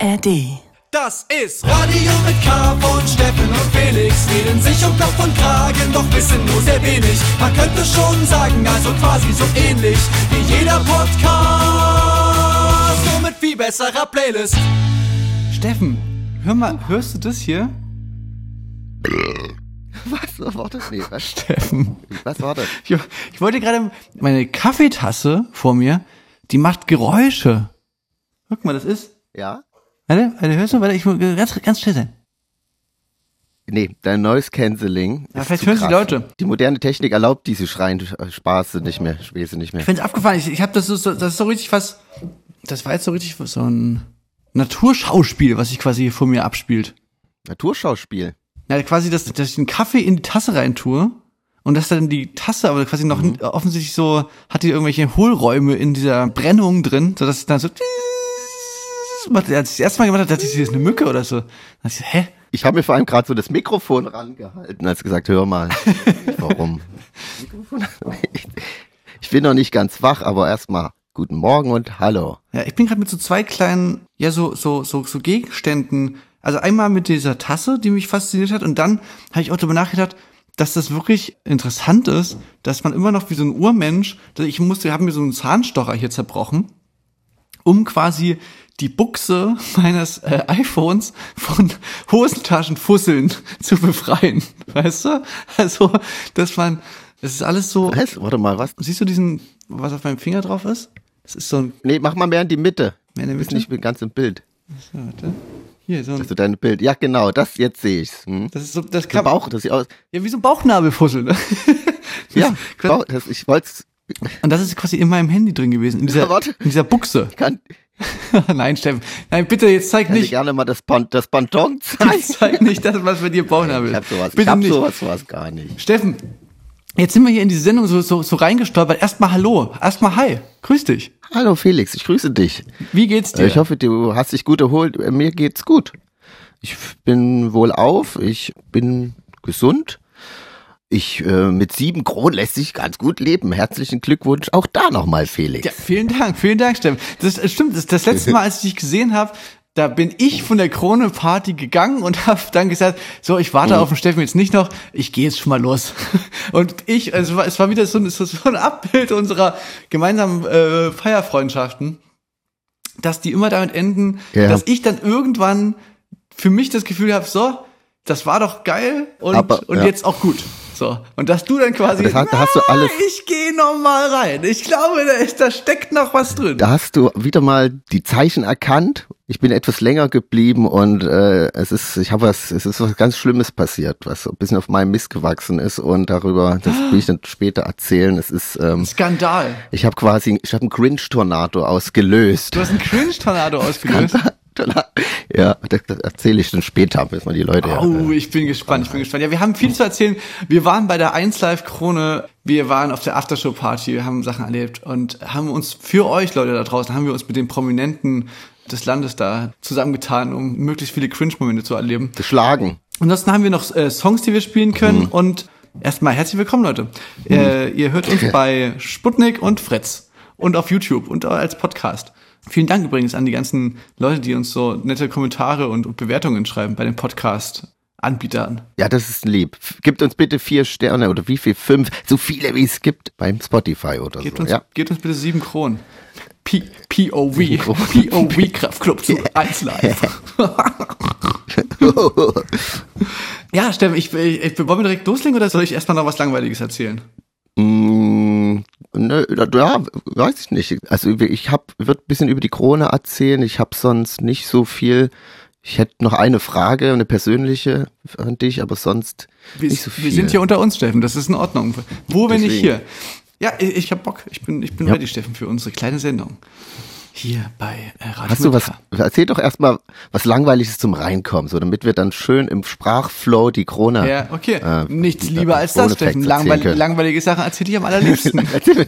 ARD. Das ist Radio mit K von Steffen und Felix. Reden sich um Kopf und Kragen, doch wissen nur sehr wenig. Man könnte schon sagen, also quasi so ähnlich wie jeder Podcast. Nur mit viel besserer Playlist. Steffen, hör mal, hörst du das hier? Was? Was war das? Nee, was? Steffen. Was war das? Ich, ich wollte gerade meine Kaffeetasse vor mir, die macht Geräusche. Guck mal, das ist. Ja? Warte, warte, hörst du? Warte, ich will ganz, ganz still sein. Nee, dein Noise Cancelling. Ja, vielleicht hören sie krass. Leute. Die moderne Technik erlaubt diese schreien Spaße nicht mehr, Späße nicht mehr. Ich find's abgefahren. Ich, ich habe das so, das ist so richtig was. Das war jetzt so richtig so ein Naturschauspiel, was sich quasi vor mir abspielt. Naturschauspiel. Ja, quasi, dass, dass ich den Kaffee in die Tasse rein tue und dass dann die Tasse aber quasi noch Mhm. offensichtlich so, hat die irgendwelche Hohlräume in dieser Brennung drin, sodass es dann so Als ich das erste Mal gemacht habe, dachte ich, das ist eine Mücke oder so. Dann ich, hä? Ich habe mir vor allem gerade so das Mikrofon rangehalten, als gesagt, hör mal. Warum? Mikrofon? Ich bin noch nicht ganz wach, aber erstmal guten Morgen und hallo. Ja, ich bin gerade mit so zwei kleinen, ja, so, so, so, so Gegenständen. Also einmal mit dieser Tasse, die mich fasziniert hat, und dann habe ich auch darüber nachgedacht, dass das wirklich interessant ist, dass man immer noch wie so ein Urmensch, dass ich musste, haben mir so einen Zahnstocher hier zerbrochen, um quasi die Buchse meines äh, iPhones von Hosentaschenfusseln zu befreien. Weißt du? Also, dass man, das ist alles so. Was? Warte mal, was? Siehst du diesen, was auf meinem Finger drauf ist? Das ist so ein, Nee, mach mal mehr in die Mitte. Mehr in Ist Mitte? nicht ganz im Bild. warte. Hier, so ein, Also dein Bild. Ja, genau, das jetzt sehe ich's. Hm? das ist so, das kann, Bauch, das sieht aus. ja, wie so ein Bauchnabelfussel, ne? Ja, Das- Bauch, das, ich wollte Und das ist quasi in meinem Handy drin gewesen, in dieser, Ja, in dieser Buchse. kann, Nein, Steffen. Nein, bitte, jetzt zeig kann dir nicht, gerne mal das, Pan, das Panton zeigen. zeig nicht das, was bei dir Bauchnabel Ich ist. hab sowas, ich Bitte hab nicht. sowas, sowas gar nicht. Steffen, jetzt sind wir hier in diese Sendung so, so, so reingestolpert. Erstmal Hallo. Erstmal Hi. Grüß dich. Hallo Felix, ich grüße dich. Wie geht's dir? Ich hoffe, du hast dich gut erholt. Äh, Mir geht's gut. Ich bin wohlauf, ich bin gesund. Ich äh, mit sieben Kronen lässt sich ganz gut leben. Herzlichen Glückwunsch auch da nochmal, Felix. Ja, vielen Dank, vielen Dank, Steffen. Das äh, stimmt, das, das letzte Mal, als ich dich gesehen habe, da bin ich von der Krone-Party gegangen und habe dann gesagt, so, ich warte Mhm. auf den Steffen jetzt nicht noch, ich gehe jetzt schon mal los. Und ich, also es war, es war wieder so, ein- so, so ein Abbild unserer gemeinsamen äh, Feierfreundschaften, dass die immer damit enden, Ja. dass ich dann irgendwann für mich das Gefühl habe, so, das war doch geil und, Aber, und ja. jetzt auch gut. So. Und dass du dann quasi, Das hast- da hast du alles- ich gehe noch mal rein. Ich glaube, da, ist, da steckt noch was drin. Da hast du wieder mal die Zeichen erkannt. Ich bin etwas länger geblieben und äh, es ist, ich habe was, es ist was ganz Schlimmes passiert, was so ein bisschen auf meinem Mist gewachsen ist und darüber, das will ich dann später erzählen. Es ist, ähm, Skandal. ich habe quasi, ich habe einen Grinch-Tornado ausgelöst. Du hast einen Cringe-Tornado ausgelöst. Ja, das, das erzähle ich dann später, bis man die Leute. ja, Oh, äh, ich bin gespannt, ich bin gespannt. Ja, wir haben viel zu erzählen. Wir waren bei der 1 Live Krone, wir waren auf der Aftershow Party, wir haben Sachen erlebt und haben uns für euch Leute da draußen, haben wir uns mit den Prominenten des Landes da zusammengetan, um möglichst viele Cringe-Momente zu erleben. geschlagen. Ansonsten haben wir noch äh, Songs, die wir spielen können und erstmal herzlich willkommen, Leute. Äh, ihr hört uns bei Sputnik und Fretz und auf YouTube und als Podcast. Vielen Dank übrigens an die ganzen Leute, die uns so nette Kommentare und, Bewertungen schreiben bei den Podcast-Anbietern. Ja, das ist lieb. Gibt uns bitte vier Sterne oder wie viel? Fünf, so viele wie es gibt beim Spotify oder Gebt so. uns, Ja. gebt uns bitte sieben Kronen. P POV. POV Kraftclub zu 1 Live. ja, Steffen, ich, ich, ich, wollen wir direkt loslegen oder soll ich erstmal noch was Langweiliges erzählen? Mm, ne, ja, weiß ich nicht. Also ich hab, würde ein bisschen über die Krone erzählen. Ich habe sonst nicht so viel. Ich hätte noch eine Frage, eine persönliche an dich, aber sonst Wir, nicht so viel. wir sind hier unter uns, Steffen. Das ist in Ordnung. Wo, wenn nicht Deswegen. hier? Ja, ich, ich hab Bock. Ich bin, ich bin Ja. ready, Steffen, für unsere kleine Sendung. Hier bei äh, Radio Hast du was? Erzähl doch erstmal was Langweiliges zum Reinkommen, so damit wir dann schön im Sprachflow die Krone. Ja, okay. äh, Nichts die- lieber als das, Steffen. Langweil langweilige Sachen erzähle ich am allerliebsten. Erzähl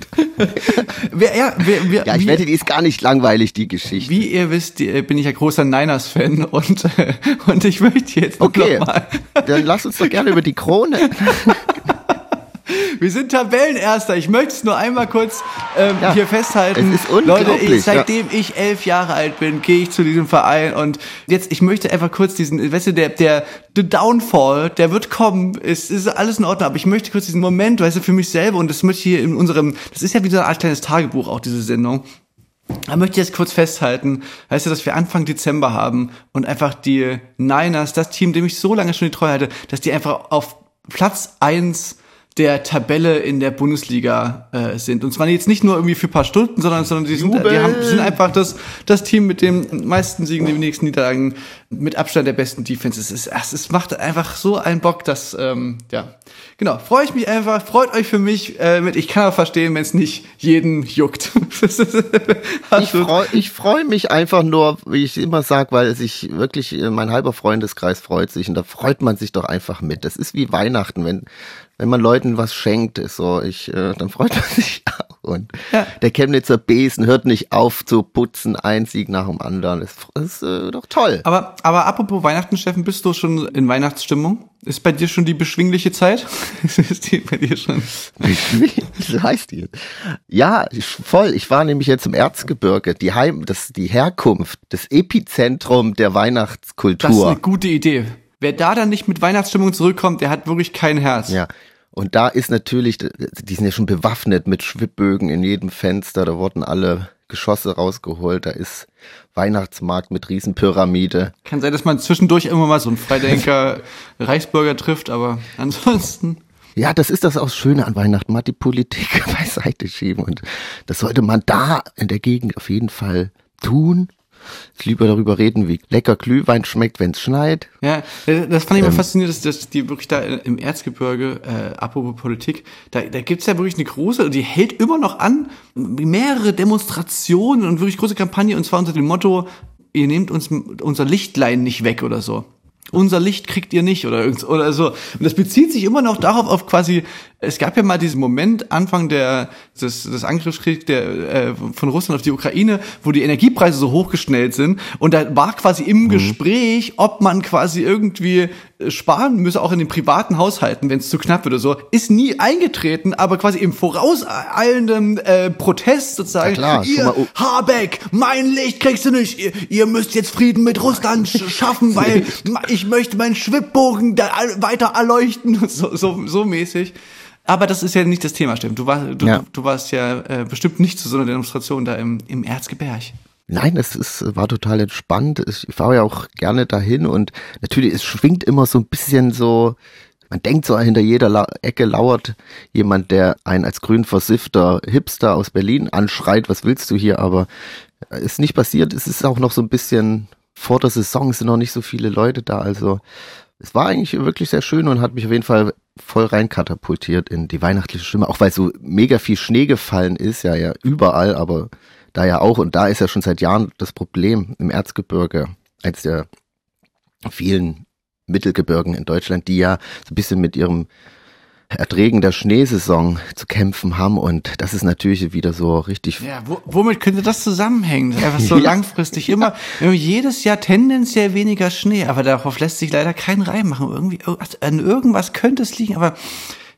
wer, ja, wer, wer, ja, ich wie, wette, die ist gar nicht langweilig, die Geschichte. wie ihr wisst, äh, bin ich ja großer Niners-Fan und, äh, und ich möchte jetzt Okay, noch mal dann lass uns doch gerne über die Krone. Wir sind Tabellenerster. Ich möchte es nur einmal kurz ähm, Ja, hier festhalten. es ist Leute, unglaublich, ich, seitdem ich elf Jahre alt bin, gehe ich zu diesem Verein und jetzt, ich möchte einfach kurz diesen, weißt du, der, der, the Downfall, der wird kommen, ist, ist alles in Ordnung, aber ich möchte kurz diesen Moment, weißt du, für mich selber und das möchte ich hier in unserem, das ist ja wie so eine Art kleines Tagebuch auch, diese Sendung. Da möchte ich jetzt kurz festhalten, weißt du, dass wir Anfang Dezember haben und einfach die Niners, das Team, dem ich so lange schon die Treue hatte, dass die einfach auf Platz eins der Tabelle in der Bundesliga äh, sind. Und zwar jetzt nicht nur irgendwie für ein paar Stunden, sondern, sondern die sind, die haben, sind einfach das, das Team mit dem meisten Siegen, den wenigsten Niederlagen, mit Abstand der besten Defense. Es, es, es macht einfach so einen Bock, dass, ähm, ja, genau, freue ich mich einfach, freut euch für mich äh, mit. Ich kann aber verstehen, wenn es nicht jeden juckt. Ich freue ich freu mich einfach nur, wie ich immer sage, weil sich wirklich, äh, mein halber Freundeskreis freut sich und da freut man sich doch einfach mit. Das ist wie Weihnachten, wenn, wenn man Leuten was schenkt, ist so, ich, äh, dann freut man sich auch. Und Ja. der Chemnitzer Besen hört nicht auf zu putzen, ein Sieg nach dem anderen. Das, das ist äh, doch toll. Aber, aber apropos Weihnachten, Steffen, bist du schon in Weihnachtsstimmung? Ist bei dir schon die beschwingliche Zeit? ist die bei dir schon? so heißt die. Ja, voll. Ich war nämlich jetzt im Erzgebirge, die Heim, das, die Herkunft, das Epizentrum der Das ist Weihnachtskultur. eine gute Idee. Wer da dann nicht mit Weihnachtsstimmung zurückkommt, der hat wirklich kein Herz. Ja. Und da ist natürlich, die sind ja schon bewaffnet mit Schwibbögen in jedem Fenster, da wurden alle Geschosse rausgeholt, da ist Weihnachtsmarkt mit Riesenpyramide. Kann sein, dass man zwischendurch immer mal so einen Freidenker Reichsbürger trifft, aber ansonsten. Ja, das ist das auch Schöne an Weihnachten, mal die Politik beiseite schieben und das sollte man da in der Gegend auf jeden Fall tun. Lieber darüber reden, wie lecker Glühwein schmeckt, wenn es schneit. Ja, das fand ich Ähm. mal faszinierend, dass, dass die wirklich da im Erzgebirge, äh, apropos Politik, da, da gibt's ja wirklich eine große, die hält immer noch an, mehrere Demonstrationen und wirklich große Kampagne, und zwar unter dem Motto, ihr nehmt uns unser Lichtlein nicht weg oder so. Unser Licht kriegt ihr nicht oder irgend oder so. Und das bezieht sich immer noch darauf auf quasi, es gab ja mal diesen Moment Anfang der des, des Angriffskriegs der äh, von Russland auf die Ukraine, wo die Energiepreise so hochgeschnellt sind und da war quasi im Gespräch, ob man quasi irgendwie äh, sparen müsse, auch in den privaten Haushalten, wenn es zu knapp wird oder so, ist nie eingetreten, aber quasi im vorauseilenden äh, Protest sozusagen, Na klar, ihr Habeck, mein Licht kriegst du nicht. Ihr, ihr müsst jetzt Frieden mit Russland sch schaffen, weil ich möchte meinen Schwibbogen da weiter erleuchten. So, so, so mäßig. Aber das ist ja nicht das Thema, stimmt. Du, war, du, Ja. du, warst ja äh, bestimmt nicht zu so einer Demonstration da im, im Erzgebirge. Nein, es ist, war total entspannt. Ich fahre ja auch gerne dahin und natürlich, es schwingt immer so ein bisschen so, man denkt so, hinter jeder La Ecke lauert jemand, der einen als grün versiffter Hipster aus Berlin anschreit, was willst du hier, aber ist nicht passiert. Es ist auch noch so ein bisschen vor der Saison, es sind noch nicht so viele Leute da, also es war eigentlich wirklich sehr schön und hat mich auf jeden Fall voll reinkatapultiert in die weihnachtliche Stimme, auch weil so mega viel Schnee gefallen ist, ja, ja, überall, aber da ja auch, und da ist ja schon seit Jahren das Problem im Erzgebirge, eins der vielen Mittelgebirgen in Deutschland, die ja so ein bisschen mit ihrem Erträgen der Schneesaison zu kämpfen haben und das ist natürlich wieder so richtig Ja, wo, womit könnte das zusammenhängen? Einfach so Ja. langfristig immer, jedes Jahr tendenziell weniger Schnee, aber darauf lässt sich leider kein Reim machen. Irgendwie, also an irgendwas könnte es liegen, aber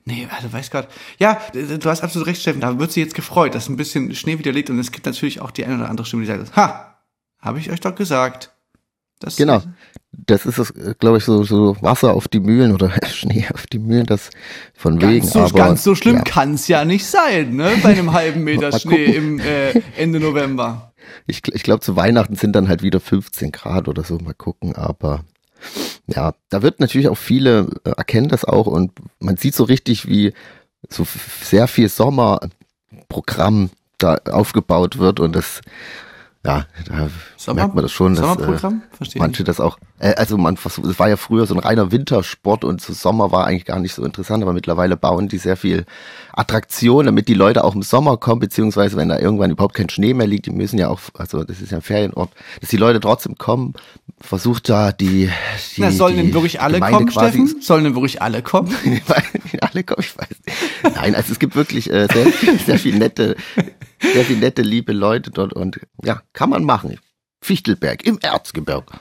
nee, also weiß Gott. Ja, du hast absolut recht, Steffen, da wird sie jetzt gefreut, dass ein bisschen Schnee wieder liegt und es gibt natürlich auch die eine oder andere Stimme, die sagt, ha, habe ich euch doch gesagt. Das Genau. Das ist es, glaube ich, so, so Wasser auf die Mühlen oder Schnee auf die Mühlen, das von wegen. Ganz so, aber, ganz so schlimm ja, kann's ja nicht sein, ne? Bei einem halben Meter Schnee gucken. im äh, Ende November. Ich, ich glaube, zu Weihnachten sind dann halt wieder 15 Grad oder so, mal gucken, aber ja, da wird natürlich auch viele äh, erkennen das auch und man sieht so richtig, wie so sehr viel Sommerprogramm da aufgebaut wird und das, ja, da Sommer- merkt man das schon, dass äh, Sommerprogramm? Verstehe ich manche das auch, äh, also man versucht, es war ja früher so ein reiner Wintersport und so Sommer war eigentlich gar nicht so interessant, aber mittlerweile bauen die sehr viel Attraktion, damit die Leute auch im Sommer kommen, beziehungsweise wenn da irgendwann überhaupt kein Schnee mehr liegt, die müssen ja auch, also das ist ja ein Ferienort, dass die Leute trotzdem kommen, versucht da die, die Na, sollen die denn wirklich alle Gemeinde kommen, quasi- Steffen? Sollen denn wirklich alle kommen? alle kommen, ich weiß. nicht. Nein, also es gibt wirklich äh, sehr, sehr viel nette, sehr viel nette, liebe Leute dort und ja, kann man machen. Fichtelberg im Erzgebirge.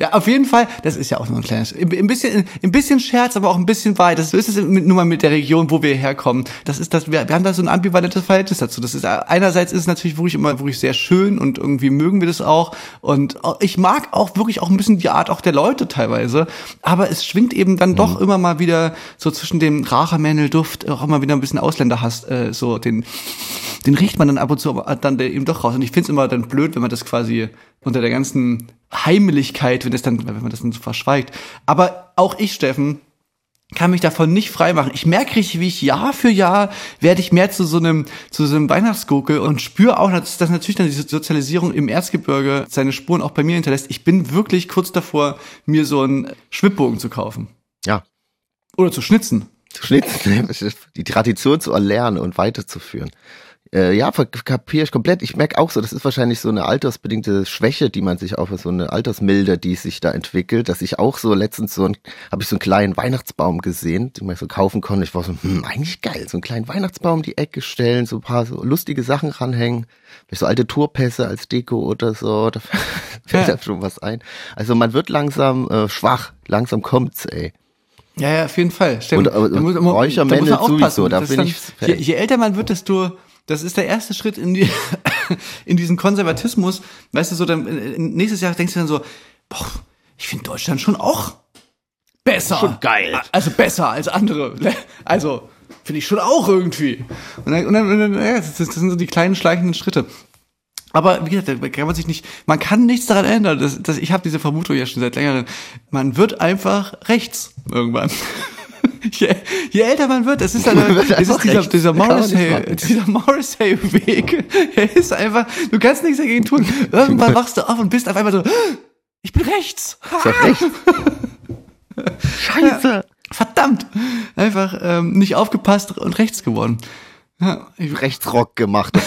Ja, auf jeden Fall, das ist ja auch nur ein kleines, ein bisschen, ein bisschen Scherz, aber auch ein bisschen weit. Das ist es nur mal mit der Region, wo wir herkommen. Das ist das, wir, wir haben da so ein ambivalentes Verhältnis dazu. Das ist, einerseits ist es natürlich wirklich immer wirklich sehr schön und irgendwie mögen wir das auch. Und ich mag auch wirklich auch ein bisschen die Art auch der Leute teilweise. Aber es schwingt eben dann mhm. doch immer mal wieder so zwischen dem Rachemännelduft auch immer wieder ein bisschen Ausländerhass, äh, so den, den riecht man dann ab und zu dann eben doch raus. Und ich finde es immer dann blöd, wenn man das quasi unter der ganzen Heimlichkeit, wenn das dann, wenn man das dann so verschweigt. Aber auch ich, Steffen, kann mich davon nicht freimachen. Ich merke richtig, wie ich Jahr für Jahr werde ich mehr zu so einem, zu so einem Weihnachtsgurkel und spüre auch, dass, dass natürlich dann diese Sozialisierung im Erzgebirge seine Spuren auch bei mir hinterlässt. Ich bin wirklich kurz davor, mir so einen Schwibbogen zu kaufen. Ja. Oder zu schnitzen. Zu schnitzen, die Tradition zu erlernen und weiterzuführen. Äh, ja, kapiere ich komplett. Ich merke auch so, das ist wahrscheinlich so eine altersbedingte Schwäche, die man sich auch, so eine Altersmilde, die sich da entwickelt, dass ich auch so letztens so ein, habe ich so einen kleinen Weihnachtsbaum gesehen, den man so kaufen konnte. Ich war so, hm, eigentlich geil, so einen kleinen Weihnachtsbaum die Ecke stellen, so ein paar so lustige Sachen ranhängen, so alte Tourpässe als Deko oder so, da fällt ja. schon was ein. Also man wird langsam äh, schwach, langsam kommt's, ey. Ja, ja, auf jeden Fall. Stimmt. Und, und, da muss, Räuchermännle sowieso, da bin ich. Je, je älter man wird, desto das ist der erste Schritt in, die, in diesen Konservatismus. Weißt du, so dann äh, nächstes Jahr denkst du dann so, boah, ich finde Deutschland schon auch besser. Schon geil. Also besser als andere. Also finde ich schon auch irgendwie. Und dann, und dann, das sind so die kleinen schleichenden Schritte. Aber wie gesagt, da kann man sich nicht, man kann nichts daran ändern. Das, das, ich habe diese Vermutung ja schon seit längerem. Man wird einfach rechts irgendwann. je, je älter man wird, es ist, dann, es ist dieser, dieser Morrissey, dieser Morrissey-Weg. Er ist einfach, du kannst nichts dagegen tun. Irgendwann wachst du auf und bist auf einmal so, ich bin rechts. Rechts. Scheiße. Verdammt. Einfach ähm, nicht aufgepasst und rechts geworden. Ja, ich, Rechtsrock gemacht.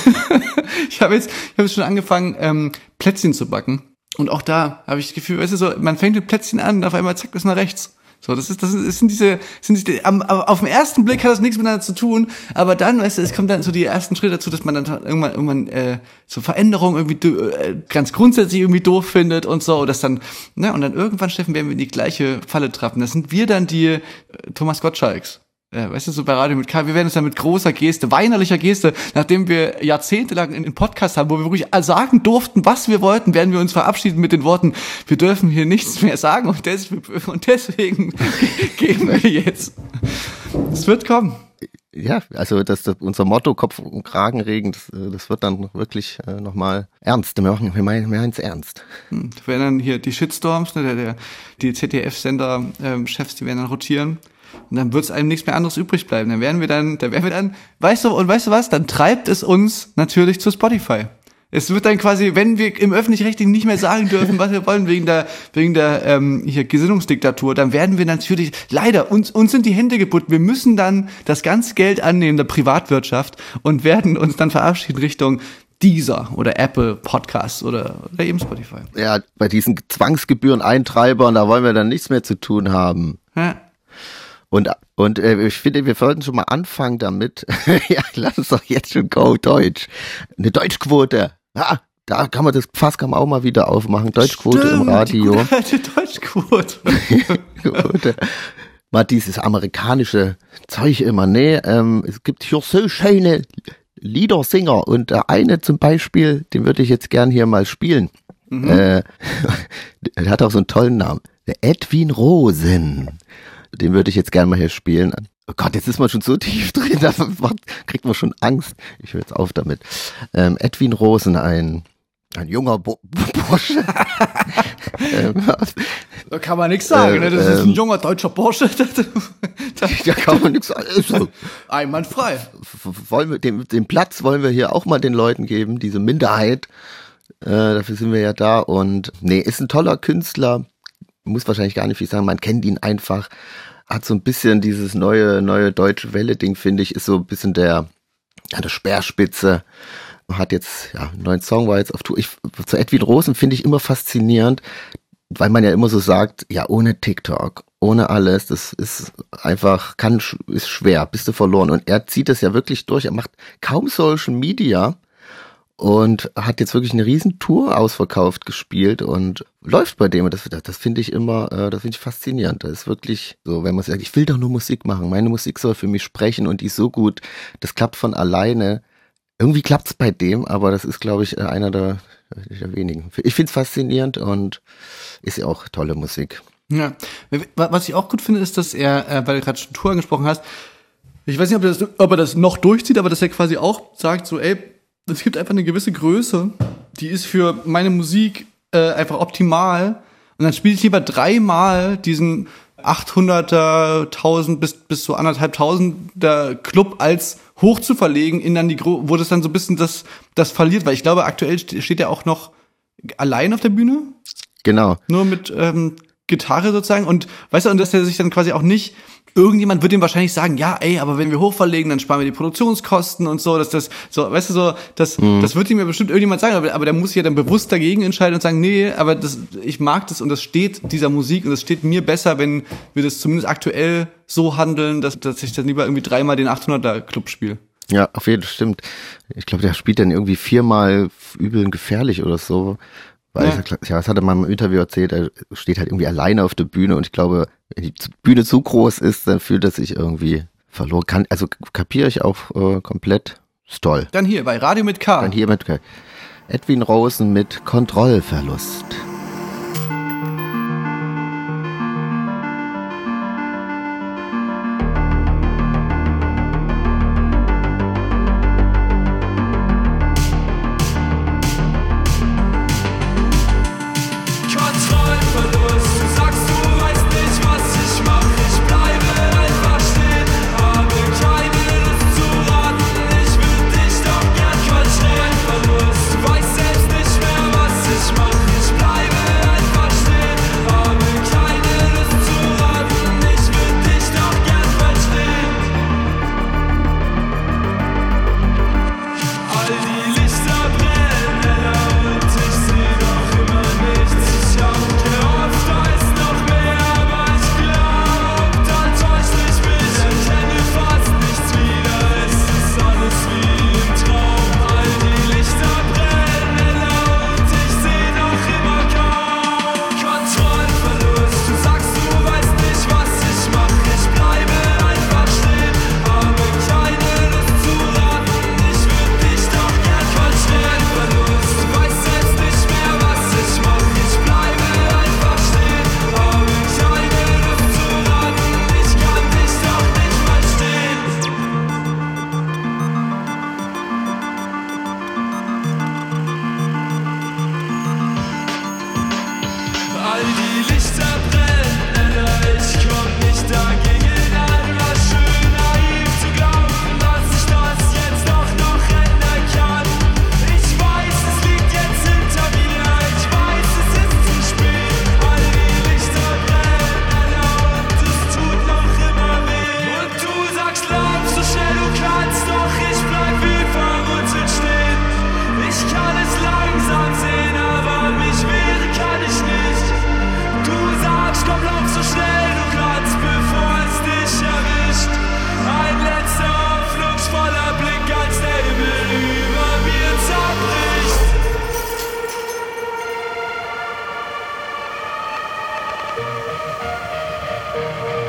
ich habe jetzt, ich habe jetzt schon angefangen, ähm, Plätzchen zu backen. Und auch da habe ich das Gefühl, weißt du so, man fängt mit Plätzchen an und auf einmal zack, ist nach rechts. So, das ist, das ist, das sind diese, sind diese, am, auf den ersten Blick hat das nichts miteinander zu tun, aber dann, weißt du, es kommt dann so die ersten Schritte dazu, dass man dann irgendwann, irgendwann äh, so Veränderungen irgendwie äh, ganz grundsätzlich irgendwie doof findet und so, dass dann, ne, und dann irgendwann, Steffen, werden wir in die gleiche Falle trappen. Das sind wir dann die äh, Thomas Gottschalks ja, weißt du, so bei Radio mit K, wir werden es dann mit großer Geste, weinerlicher Geste, nachdem wir jahrzehntelang in den Podcast haben, wo wir wirklich sagen durften, was wir wollten, werden wir uns verabschieden mit den Worten, wir dürfen hier nichts mehr sagen und, des, und deswegen gehen wir jetzt. Es wird kommen. Ja, also das, das unser Motto Kopf und Kragenregen, das, das wird dann wirklich äh, nochmal ernst. Wir machen wir meinen wir ernst. Hm, werden dann hier die Shitstorms, ne, der, der, die ZDF-Sender-Chefs, ähm, die werden dann rotieren. Und dann wird es einem nichts mehr anderes übrig bleiben. Dann werden wir dann, dann werden wir dann, weißt du, und weißt du was? Dann treibt es uns natürlich zu Spotify. Es wird dann quasi, wenn wir im öffentlich-rechtlichen nicht mehr sagen dürfen, was wir wollen, wegen der, wegen der ähm, hier Gesinnungsdiktatur, dann werden wir natürlich, leider, uns, uns sind die Hände gebunden. Wir müssen dann das ganze Geld annehmen der Privatwirtschaft und werden uns dann verabschieden Richtung dieser oder Apple Podcasts oder, oder eben Spotify. Ja, bei diesen Zwangsgebühren-Eintreibern, da wollen wir dann nichts mehr zu tun haben. Ja. Und, und äh, ich finde, wir sollten schon mal anfangen damit. ja, lass uns doch jetzt schon go Deutsch. Eine Deutschquote. Ja, da kann man das Fass kann man auch mal wieder aufmachen. Deutschquote Stimmt, im Radio. Die Deutschquote. mal dieses amerikanische Zeug immer. Nee, ähm, es gibt hier so schöne Liedersinger und der eine zum Beispiel, den würde ich jetzt gern hier mal spielen. Mhm. Äh, er hat auch so einen tollen Namen. Der Edwin Rosen. Den würde ich jetzt gerne mal hier spielen. Oh Gott, jetzt ist man schon so tief drin, da kriegt man schon Angst. Ich höre jetzt auf damit. Ähm, Edwin Rosen, ein, ein junger Bo Bursche. ähm, da kann man nichts sagen, äh, ne? das ist ein ähm, junger deutscher Bursche. da kann man nichts sagen. Also, Einwandfrei. Wollen wir, den, den Platz wollen wir hier auch mal den Leuten geben, diese Minderheit. Äh, dafür sind wir ja da. Und nee, ist ein toller Künstler muss wahrscheinlich gar nicht viel sagen, man kennt ihn einfach, hat so ein bisschen dieses neue, neue deutsche Welle-Ding, finde ich, ist so ein bisschen der, ja, der Speerspitze, hat jetzt, ja, einen neuen Song war jetzt auf Tour. Ich, zu Edwin Rosen finde ich immer faszinierend, weil man ja immer so sagt, ja, ohne TikTok, ohne alles, das ist einfach, kann, ist schwer, bist du verloren. Und er zieht das ja wirklich durch, er macht kaum Social Media und hat jetzt wirklich eine riesen Tour ausverkauft gespielt und läuft bei dem. Und das, das finde ich immer, äh, das finde ich faszinierend. Das ist wirklich so, wenn man sagt, ich will doch nur Musik machen, meine Musik soll für mich sprechen und die ist so gut, das klappt von alleine. Irgendwie klappt es bei dem, aber das ist, glaube ich, äh, einer der, der wenigen. Ich finde es faszinierend und ist ja auch tolle Musik. Ja, was ich auch gut finde, ist, dass er, äh, weil du gerade schon Tour angesprochen hast, ich weiß nicht, ob er, das, ob er das noch durchzieht, aber dass er quasi auch sagt, so, ey, es gibt einfach eine gewisse Größe, die ist für meine Musik äh, einfach optimal. Und dann spiele ich lieber dreimal diesen 800er, 1000 bis, bis zu anderthalbtausender Club als hoch zu verlegen in dann die, wo das dann so ein bisschen das, das verliert, weil ich glaube, aktuell steht er auch noch allein auf der Bühne. Genau. Nur mit ähm, Gitarre sozusagen und weißt du, und dass er sich dann quasi auch nicht irgendjemand wird ihm wahrscheinlich sagen, ja, ey, aber wenn wir hochverlegen, dann sparen wir die Produktionskosten und so, dass das, so, weißt du, so, das, mhm. das wird ihm ja bestimmt irgendjemand sagen, aber, aber der muss sich ja dann bewusst dagegen entscheiden und sagen, nee, aber das, ich mag das und das steht dieser Musik und das steht mir besser, wenn wir das zumindest aktuell so handeln, dass, dass ich dann lieber irgendwie dreimal den 800er Club spiele. Ja, auf jeden Fall stimmt. Ich glaube, der spielt dann irgendwie viermal übel und gefährlich oder so. Weil ja. ich, ja, das hatte man im Interview erzählt, er steht halt irgendwie alleine auf der Bühne und ich glaube, wenn die Bühne zu groß ist, dann fühlt er sich irgendwie verloren. Kann, also kapiere ich auch äh, komplett. Ist toll. Dann hier bei Radio mit K. Dann hier mit K. Edwin Rosen mit Kontrollverlust. Thank you.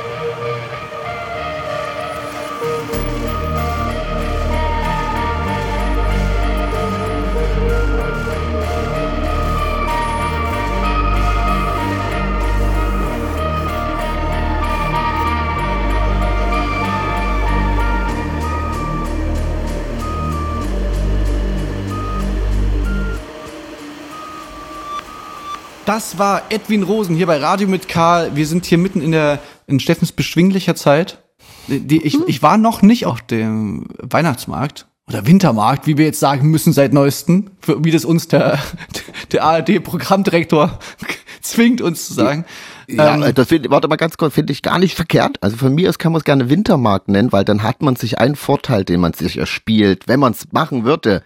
Das war Edwin Rosen hier bei Radio mit Karl. Wir sind hier mitten in der in Steffens beschwinglicher Zeit. Die, ich, ich war noch nicht auf dem Weihnachtsmarkt oder Wintermarkt, wie wir jetzt sagen müssen seit neuestem, wie das uns der, der ARD-Programmdirektor zwingt uns zu sagen. Ja, ähm, das find, warte mal ganz kurz, finde ich gar nicht verkehrt. Also von mir aus kann man es gerne Wintermarkt nennen, weil dann hat man sich einen Vorteil, den man sich erspielt, wenn man es machen würde.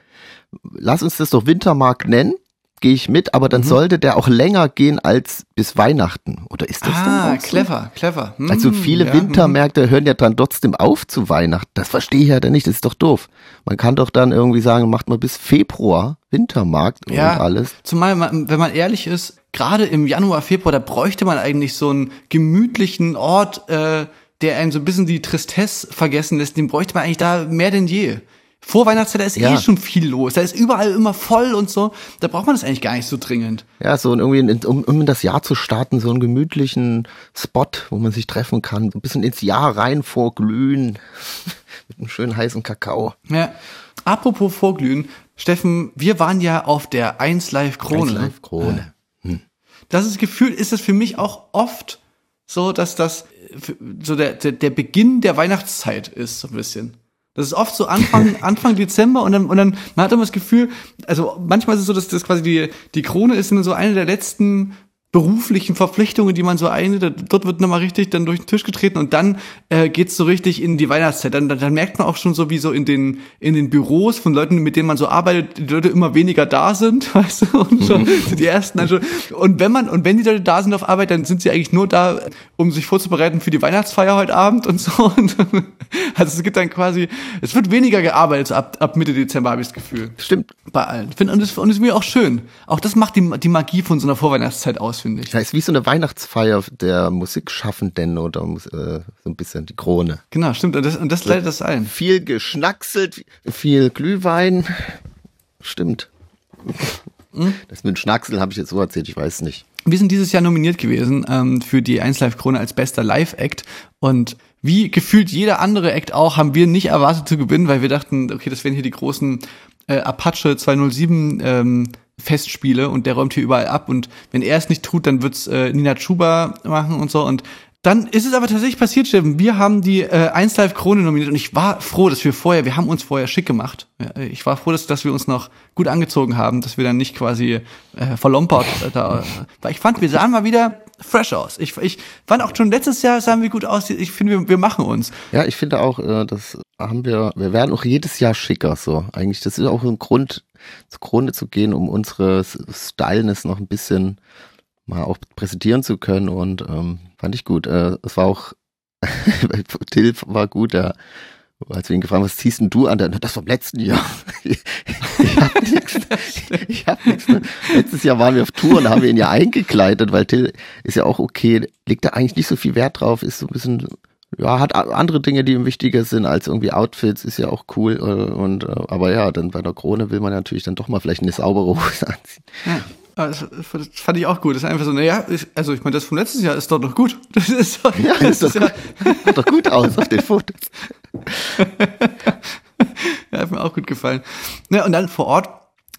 Lass uns das doch Wintermarkt nennen gehe ich mit, aber Mhm. dann sollte der auch länger gehen als bis Weihnachten. Oder ist das Ah, dann auch so? clever, clever. Hm, Also viele ja, hm. Wintermärkte hören ja dann trotzdem auf zu Weihnachten. Das verstehe ich ja dann nicht, das ist doch doof. Man kann doch dann irgendwie sagen, macht mal bis Februar Wintermarkt Ja, und alles. zumal, man, wenn man ehrlich ist, gerade im Januar, Februar, da bräuchte man eigentlich so einen gemütlichen Ort, äh, der einem so ein bisschen die Tristesse vergessen lässt. Den bräuchte man eigentlich da mehr denn je. Vor Weihnachtszeit, da ist Ja. eh schon viel los. Da ist überall immer voll und so. Da braucht man das eigentlich gar nicht so dringend. Ja, so ein irgendwie, um, um in das Jahr zu starten, so einen gemütlichen Spot, wo man sich treffen kann, so ein bisschen ins Jahr rein vorglühen, mit einem schönen heißen Kakao. Ja. Apropos Vorglühen, Steffen, wir waren ja auf der 1 Live Krone. Live Krone. das ist Gefühl, ist das für mich auch oft so, dass das äh, so der, der, der Beginn der Weihnachtszeit ist, so ein bisschen. Das ist oft so Anfang, Anfang Dezember und dann, und dann, man hat immer das Gefühl, also manchmal ist es so, dass das quasi die, die Krone ist dann so eine der letzten beruflichen Verpflichtungen, die man so eingeht. Dort wird nochmal richtig dann durch den Tisch getreten und dann äh, geht's so richtig in die Weihnachtszeit. Dann, dann, dann merkt man auch schon so, wie so in den, in den Büros von Leuten, mit denen man so arbeitet, die Leute immer weniger da sind, weißt du, und schon so die ersten dann schon. Und wenn man, und wenn die Leute da sind auf Arbeit, dann sind sie eigentlich nur da, um sich vorzubereiten für die Weihnachtsfeier heute Abend und so. Und, also es gibt dann quasi, es wird weniger gearbeitet, ab, ab Mitte Dezember habe ich das Gefühl Stimmt. bei allen. Find, und das, und das ist mir auch schön. Auch das macht die, die Magie von so einer Vorweihnachtszeit aus, finde ich. Ja, ist wie so eine Weihnachtsfeier der Musikschaffenden oder äh, so ein bisschen die Krone. Genau, stimmt. Und das, und das leitet das ein. Viel geschnackselt, viel Glühwein. Stimmt. Hm? Das mit dem Schnackseln habe ich jetzt so erzählt, ich weiß nicht. Wir sind dieses Jahr nominiert gewesen ähm, für die 1 Live Krone als bester Live-Act. Und wie gefühlt jeder andere Act auch, haben wir nicht erwartet zu gewinnen, weil wir dachten, okay, das wären hier die großen äh, Apache 207 ähm, Festspiele und der räumt hier überall ab. Und wenn er es nicht tut, dann wird's äh, Nina Chuba machen und so. Und dann ist es aber tatsächlich passiert, Steffen. Wir haben die äh, 1 Live Krone nominiert und ich war froh, dass wir vorher, wir haben uns vorher schick gemacht. Ja, ich war froh, dass, dass wir uns noch gut angezogen haben, dass wir dann nicht quasi äh, verlompert äh, da. Weil ich fand, wir sahen mal wieder fresh aus. Ich, ich fand auch schon letztes Jahr sahen wir gut aus. Ich finde, wir, wir machen uns. Ja, ich finde auch, äh, das haben wir, wir werden auch jedes Jahr schicker so. Eigentlich, das ist auch ein Grund, zur Krone zu gehen, um unsere S- Stylness noch ein bisschen mal auch präsentieren zu können und ähm, fand ich gut. Äh, es war auch, Till war gut, der, als wir ihn gefragt haben, was ziehst denn du an? Der, das vom letzten Jahr. ich hab nichts. Ich hab nichts. Letztes Jahr waren wir auf Tour und haben ihn ja eingekleidet, weil Till ist ja auch okay, legt da eigentlich nicht so viel Wert drauf, ist so ein bisschen ja, hat andere Dinge, die ihm wichtiger sind als irgendwie Outfits, ist ja auch cool. äh, Und äh, aber ja, dann bei der Krone will man natürlich dann doch mal vielleicht eine saubere Hose anziehen. Ja. Aber Das, fand ich auch gut. Das ist einfach so, naja, also ich meine, das vom letzten Jahr ist doch noch gut. Das ist doch, Ja, das ist doch ja, Sieht doch gut aus auf den Fotos. Ja, hat mir auch gut gefallen. Ja, und dann vor Ort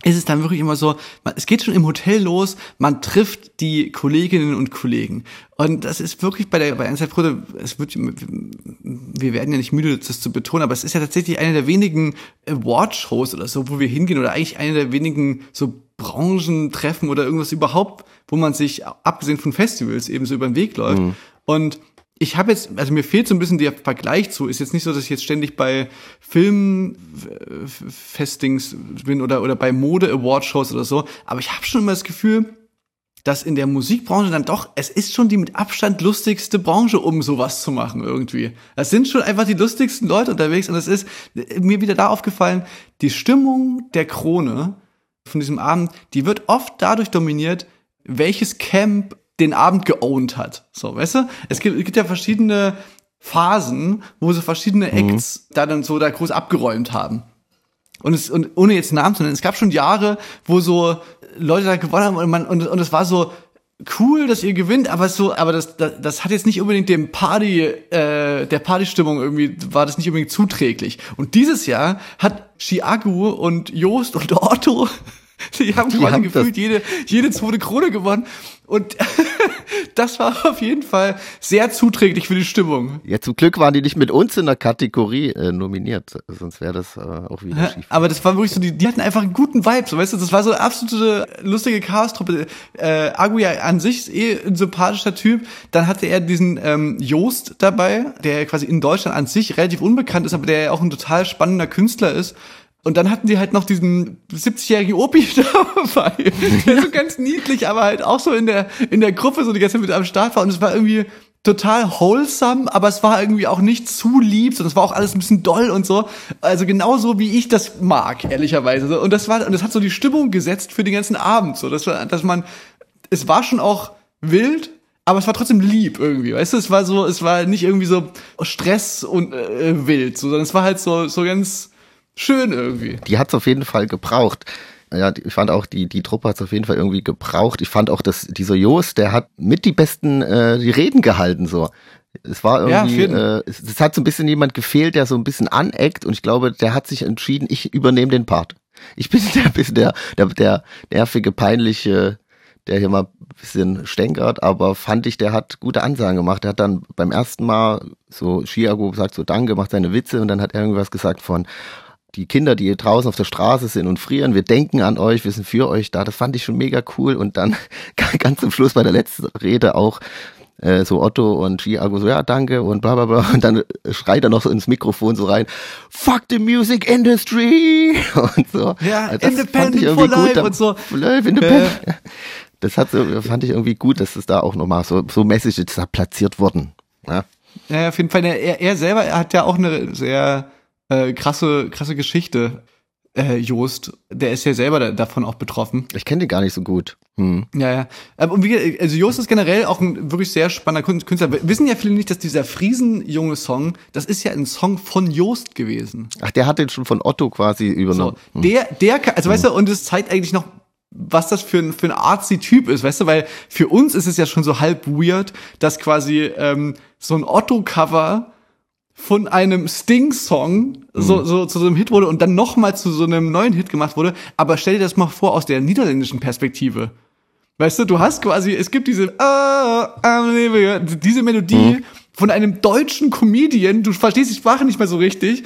ist es dann wirklich immer so, man, es geht schon im Hotel los, man trifft die Kolleginnen und Kollegen. Und das ist wirklich bei der bei Brüder, es wird wir werden ja nicht müde, das zu betonen, aber es ist ja tatsächlich eine der wenigen Award-Shows oder so, wo wir hingehen, oder eigentlich eine der wenigen so Branchentreffen oder irgendwas überhaupt, wo man sich, abgesehen von Festivals, eben so über den Weg läuft. Und ich habe jetzt, also mir fehlt so ein bisschen der Vergleich zu. Ist jetzt nicht so, dass ich jetzt ständig bei Filmfestings bin oder, oder bei Mode-Award-Shows oder so. Aber ich habe schon immer das Gefühl, dass in der Musikbranche dann doch, es ist schon die mit Abstand lustigste Branche, um sowas zu machen irgendwie. Das sind schon einfach die lustigsten Leute unterwegs und es ist mir wieder da aufgefallen, die Stimmung der Krone von diesem Abend, die wird oft dadurch dominiert, welches Camp den Abend geowned hat. So, weißt du? Es gibt, es gibt ja verschiedene Phasen, wo so verschiedene Acts da dann so da groß abgeräumt haben. Und es, und ohne jetzt Namen zu nennen, es gab schon Jahre, wo so Leute da gewonnen haben und man, und, und es war so cool, dass ihr gewinnt, aber so, aber das, das, das hat jetzt nicht unbedingt dem Party, äh, der Partystimmung irgendwie, war das nicht unbedingt zuträglich. Und dieses Jahr hat Chiagu und Joost und Otto, die haben quasi haben gefühlt jede, jede zweite Krone gewonnen. Und das war auf jeden Fall sehr zuträglich für die Stimmung. Ja, zum Glück waren die nicht mit uns in der Kategorie äh, nominiert, sonst wäre das äh, auch wieder schief. aber das war wirklich so, die, die hatten einfach einen guten Vibe, so weißt du, das war so eine absolute lustige Chaos-Truppe. Äh, Aguja an sich ist eh ein sympathischer Typ. Dann hatte er diesen ähm, Joost dabei, der quasi in Deutschland an sich relativ unbekannt ist, aber der ja auch ein total spannender Künstler ist. Und dann hatten die halt noch diesen 70-jährigen Opi dabei, der so ganz niedlich, aber halt auch so in der, in der Gruppe so die ganze Zeit mit am Start war. Und es war irgendwie total wholesome, aber es war irgendwie auch nicht zu lieb, sondern es war auch alles ein bisschen doll und so. Also genauso wie ich das mag, ehrlicherweise. Und das war, und das hat so die Stimmung gesetzt für den ganzen Abend, so, dass, dass man, es war schon auch wild, aber es war trotzdem lieb irgendwie, weißt du, es war so, es war nicht irgendwie so Stress und äh, wild, so, sondern es war halt so, so ganz, schön irgendwie. Die hat's auf jeden Fall gebraucht. Ja, ich fand auch, die, die Truppe hat's auf jeden Fall irgendwie gebraucht. Ich fand auch, dass dieser Jost, der hat mit die besten äh, die Reden gehalten, so. Es war irgendwie, ja, äh, es, es, hat so ein bisschen jemand gefehlt, der so ein bisschen aneckt und ich glaube, der hat sich entschieden, ich übernehme den Part. Ich bin der bisschen der, der, der nervige, peinliche, der hier mal ein bisschen stänkert, aber fand ich, der hat gute Ansagen gemacht. Der hat dann beim ersten Mal so Chiago sagt so Danke, macht seine Witze und dann hat er irgendwas gesagt von die Kinder, die hier draußen auf der Straße sind und frieren, wir denken an euch, wir sind für euch da. Das fand ich schon mega cool. Und dann ganz zum Schluss bei der letzten Rede auch äh, so Otto und Chiago so, ja, danke und bla bla bla. Und dann schreit er noch so ins Mikrofon so rein, fuck the music industry und so. Ja, also independent for life und so. Life, independent. Äh. Das hat so, fand ich irgendwie gut, dass es da auch nochmal so, so Messages da platziert wurden. Ja. ja, auf jeden Fall. Er, er selber er hat ja auch eine sehr äh, krasse, krasse Geschichte. Äh, Jost, der ist ja selber da, davon auch betroffen. Ich kenne den gar nicht so gut. Hm. Ja, ja. Und wie, also Jost ist generell auch ein wirklich sehr spannender Künstler. Wir wissen ja viele nicht, dass dieser Friesenjunge Song, das ist ja ein Song von Jost gewesen. Ach, der hat den schon von Otto quasi übernommen. So, der, der, also hm. weißt du, und es zeigt eigentlich noch, was das für ein, für ein artsy-Typ ist, weißt du, weil für uns ist es ja schon so halb weird, dass quasi ähm, so ein Otto-Cover von einem Sting-Song so, mhm. so zu so einem Hit wurde und dann nochmal zu so einem neuen Hit gemacht wurde. Aber stell dir das mal vor aus der niederländischen Perspektive. Weißt du, du hast quasi, es gibt diese, oh, diese Melodie mhm. von einem deutschen Comedian, du verstehst die Sprache nicht mehr so richtig,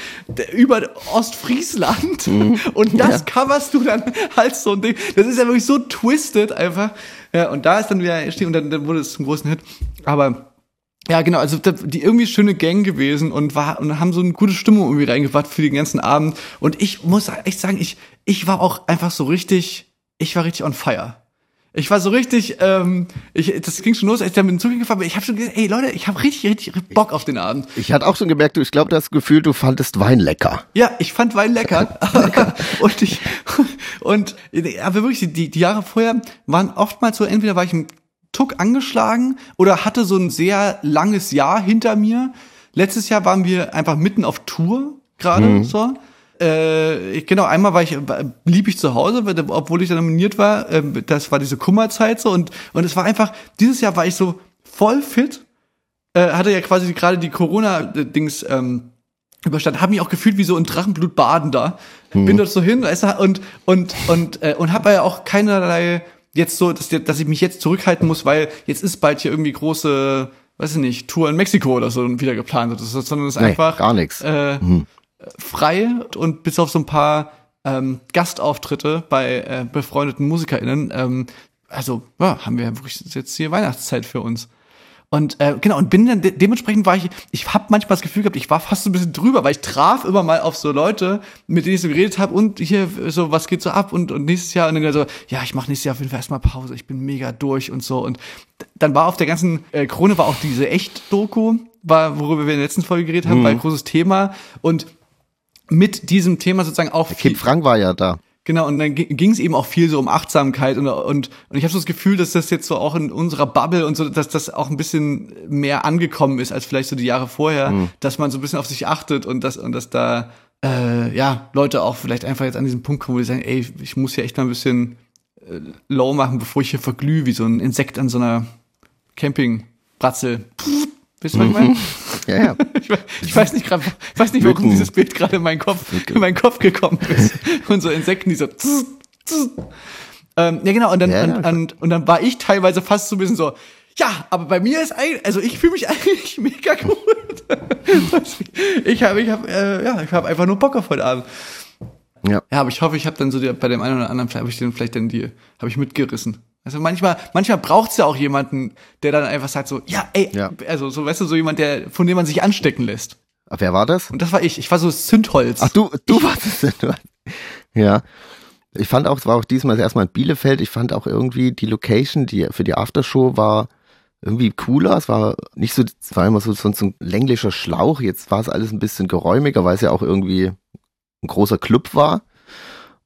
über Ostfriesland mhm. und das ja. coverst du dann als so ein Ding. Das ist ja wirklich so twisted einfach. Ja, und da ist dann wieder, und dann, dann wurde es zum großen Hit. Aber ja, genau, also die irgendwie schöne Gang gewesen und war und haben so eine gute Stimmung irgendwie reingebracht für den ganzen Abend. Und ich muss echt sagen, ich, ich war auch einfach so richtig, ich war richtig on fire. Ich war so richtig, ähm, ich, das ging schon los, als ich da mit dem Zug gefahren bin. Ich habe schon gesagt, ey Leute, ich habe richtig, richtig Bock auf den Abend. Ich hatte auch schon gemerkt, du, ich glaube, das Gefühl, du fandest Wein lecker. Ja, ich fand Wein lecker. und ich, und, aber wirklich, die, die Jahre vorher waren oftmals so, entweder war ich im Tuck angeschlagen oder hatte so ein sehr langes Jahr hinter mir. Letztes Jahr waren wir einfach mitten auf Tour gerade mhm. so. Äh, genau, einmal war ich blieb ich zu Hause, obwohl ich da nominiert war. Äh, das war diese Kummerzeit so und und es war einfach dieses Jahr war ich so voll fit. Äh, hatte ja quasi gerade die Corona-Dings ähm, überstanden, habe mich auch gefühlt wie so ein Drachenblut baden da. Mhm. Bin dort so hin, weißt du, und und und äh, und habe ja auch keinerlei jetzt so, dass, dass ich mich jetzt zurückhalten muss, weil jetzt ist bald hier irgendwie große, weiß ich nicht, Tour in Mexiko oder so wieder geplant, sondern es ist nee, einfach gar nichts. Äh, mhm. frei und bis auf so ein paar ähm, Gastauftritte bei äh, befreundeten MusikerInnen, ähm, also ja, haben wir wirklich jetzt hier Weihnachtszeit für uns. Und äh, genau, und bin dann de dementsprechend war ich, ich habe manchmal das Gefühl gehabt, ich war fast so ein bisschen drüber, weil ich traf immer mal auf so Leute, mit denen ich so geredet habe und hier so, was geht so ab und, und nächstes Jahr und dann so, ja, ich mache nächstes Jahr auf jeden Fall erstmal Pause, ich bin mega durch und so. Und dann war auf der ganzen äh, Krone war auch diese Echt-Doku, war, worüber wir in der letzten Folge geredet haben, mhm. war ein großes Thema. Und mit diesem Thema sozusagen auch. Kim Frank war ja da. Genau, und dann ging es eben auch viel so um Achtsamkeit und, und, und ich habe so das Gefühl, dass das jetzt so auch in unserer Bubble und so, dass das auch ein bisschen mehr angekommen ist als vielleicht so die Jahre vorher, mhm. dass man so ein bisschen auf sich achtet und dass, und dass da äh, ja Leute auch vielleicht einfach jetzt an diesen Punkt kommen, wo die sagen, ey, ich muss hier echt mal ein bisschen äh, low machen, bevor ich hier verglühe, wie so ein Insekt an so einer Campingbratzel. Wisst ihr, was ich meine? Ja, ja. Ich, ich weiß nicht gerade, weiß nicht, warum dieses Bild gerade in meinen Kopf, in meinen Kopf gekommen ist. Und so Insekten, die so. Tss, tss. Ähm, ja, genau. Und dann, ja, und, und, und dann war ich teilweise fast so ein bisschen so, ja, aber bei mir ist eigentlich, also ich fühle mich eigentlich mega gut. ich habe, ich habe, äh, ja, ich habe einfach nur Bock auf heute Abend. Ja. Ja, aber ich hoffe, ich habe dann so die, bei dem einen oder anderen, habe ich den vielleicht dann die, habe ich mitgerissen. Also manchmal, manchmal braucht's ja auch jemanden, der dann einfach sagt so, ja, ey, ja. also so, weißt du, so jemand, der, von dem man sich anstecken lässt. Wer war das? Und das war ich. Ich war so Zündholz. Ach, du, du warst es. Ja. Ich fand auch, es war auch diesmal erstmal in Bielefeld. Ich fand auch irgendwie die Location, die für die Aftershow war irgendwie cooler. Es war nicht so, es war immer so, so ein länglicher Schlauch. Jetzt war es alles ein bisschen geräumiger, weil es ja auch irgendwie ein großer Club war.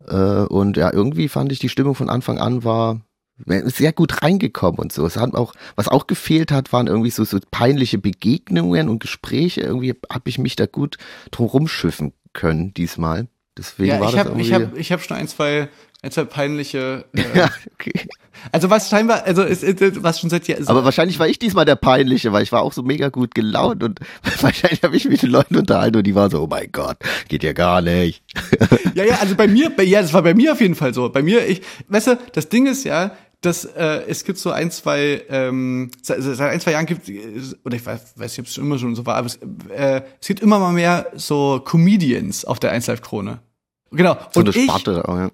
Äh, und ja, irgendwie fand ich die Stimmung von Anfang an war sehr gut reingekommen und so. Es hat auch, was auch gefehlt hat, waren irgendwie so, so peinliche Begegnungen und Gespräche. Irgendwie habe ich mich da gut drum rumschiffen können diesmal. Deswegen ja, war ich das habe irgendwie. ich hab, ich hab schon ein, zwei, ein, zwei peinliche. Äh, ja, okay. Also was scheinbar, also es, es, was schon seit Jahren. Aber wahrscheinlich war ich diesmal der Peinliche, weil ich war auch so mega gut gelaunt und wahrscheinlich habe ich mich mit den Leuten unterhalten und die waren so, oh mein Gott, geht ja gar nicht. Ja, ja, also bei mir, bei, ja, das war bei mir auf jeden Fall so. Bei mir, ich, weißt du, das Ding ist ja, dass äh, es gibt so ein, zwei, ähm, seit, seit ein, zwei Jahren gibt, oder ich weiß, weiß nicht, ob es schon immer schon so war, aber es, äh, es gibt immer mal mehr so Comedians auf der 1 Live Krone. Genau. So und eine ich, Sparte. oh ja.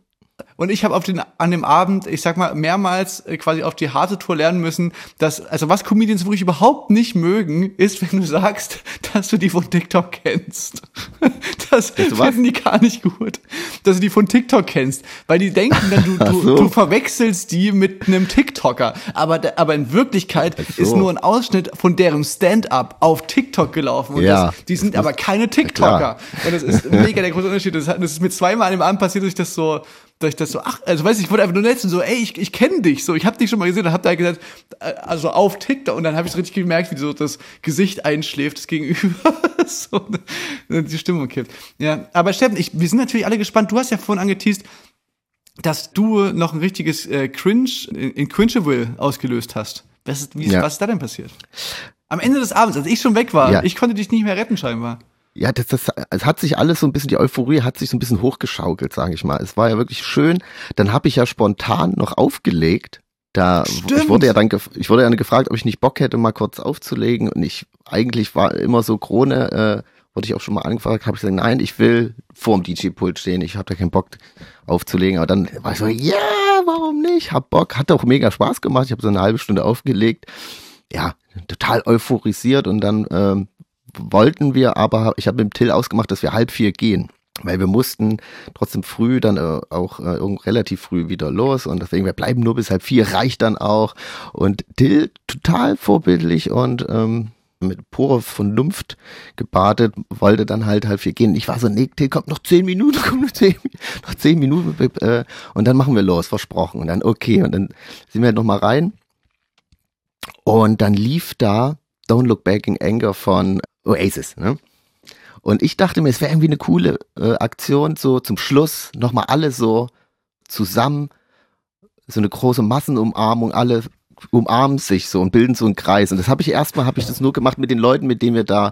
und ich habe auf den an dem Abend, ich sag mal, mehrmals äh, quasi auf die harte Tour lernen müssen, dass also was Comedians wirklich überhaupt nicht mögen, ist, wenn du sagst, dass du die von TikTok kennst. Das was? finden die gar nicht gut, dass du die von TikTok kennst, weil die denken dann du du, so. du verwechselst die mit einem TikToker, aber aber in Wirklichkeit so. ist nur ein Ausschnitt von deren Stand-up auf TikTok gelaufen und Ja, das, die sind das aber keine TikToker und das ist mega der große Unterschied. Das, das ist mir zweimal an dem Abend passiert, dass ich das so dass ich das so, ach, also weiß ich, ich wurde einfach nur letztens so, ey, ich, ich kenne dich, so, ich habe dich schon mal gesehen, dann habt ihr halt gesagt, äh, also auf TikTok und dann habe ich richtig gemerkt, wie so das Gesicht einschläft, das Gegenüber, so, ne, die Stimmung kippt. Ja, aber Steffen, ich, wir sind natürlich alle gespannt, du hast ja vorhin angeteased, dass du noch ein richtiges äh, Cringe in, in Cringeable ausgelöst hast. Was ist, wie, Ja. was ist da denn passiert? Am Ende des Abends, als ich schon weg war, Ja. ich konnte dich nicht mehr retten scheinbar. Ja, das, das, es hat sich alles so ein bisschen, die Euphorie hat sich so ein bisschen hochgeschaukelt, sage ich mal. Es war ja wirklich schön. Dann habe ich ja spontan noch aufgelegt. Da ich wurde ja dann ich wurde ja dann gefragt, ob ich nicht Bock hätte, mal kurz aufzulegen. Und ich eigentlich war immer so Krone, äh, wurde ich auch schon mal angefragt, habe ich gesagt, nein, ich will vorm DJ-Pult stehen, ich habe da keinen Bock aufzulegen. Aber dann war ich so, ja, warum nicht? Hab Bock, hat auch mega Spaß gemacht. Ich habe so eine halbe Stunde aufgelegt. Ja, total euphorisiert und dann ähm, wollten wir aber, ich habe mit Till ausgemacht, dass wir halb vier gehen. Weil wir mussten trotzdem früh dann äh, auch äh, relativ früh wieder los und deswegen, wir bleiben nur bis halb vier, reicht dann auch. Und Till total vorbildlich und ähm, mit purer Vernunft gebadet, wollte dann halt halb vier gehen. Ich war so, nee, Till, kommt noch zehn Minuten, kommt noch zehn, noch zehn Minuten äh, und dann machen wir los, versprochen. Und dann okay, und dann sind wir halt noch mal rein und dann lief da Don't Look Back in Anger von Oasis, ne? Und ich dachte mir, es wäre irgendwie eine coole äh, Aktion, so zum Schluss nochmal alle so zusammen, so eine große Massenumarmung, alle umarmen sich so und bilden so einen Kreis. Und das habe ich erstmal, habe ich das nur gemacht mit den Leuten, mit denen wir da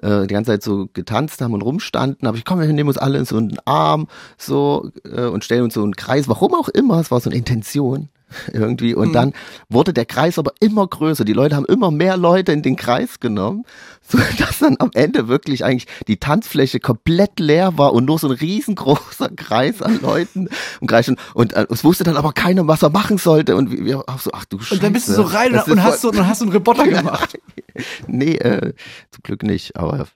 äh, die ganze Zeit so getanzt haben und rumstanden. Aber ich komm, wir nehmen uns alle in so einen Arm so äh, und stellen uns so einen Kreis. Warum auch immer, es war so eine Intention irgendwie. Und dann wurde der Kreis aber immer größer. Die Leute haben immer mehr Leute in den Kreis genommen, so dass dann am Ende wirklich eigentlich die Tanzfläche komplett leer war und nur so ein riesengroßer Kreis an Leuten im Kreis. stand. Und äh, es wusste dann aber keiner, was er machen sollte. Und wir auch so, ach du Scheiße. Und dann bist du so rein und ist hast so, und hast so einen Reporter gemacht. Nee, äh, zum Glück nicht, aber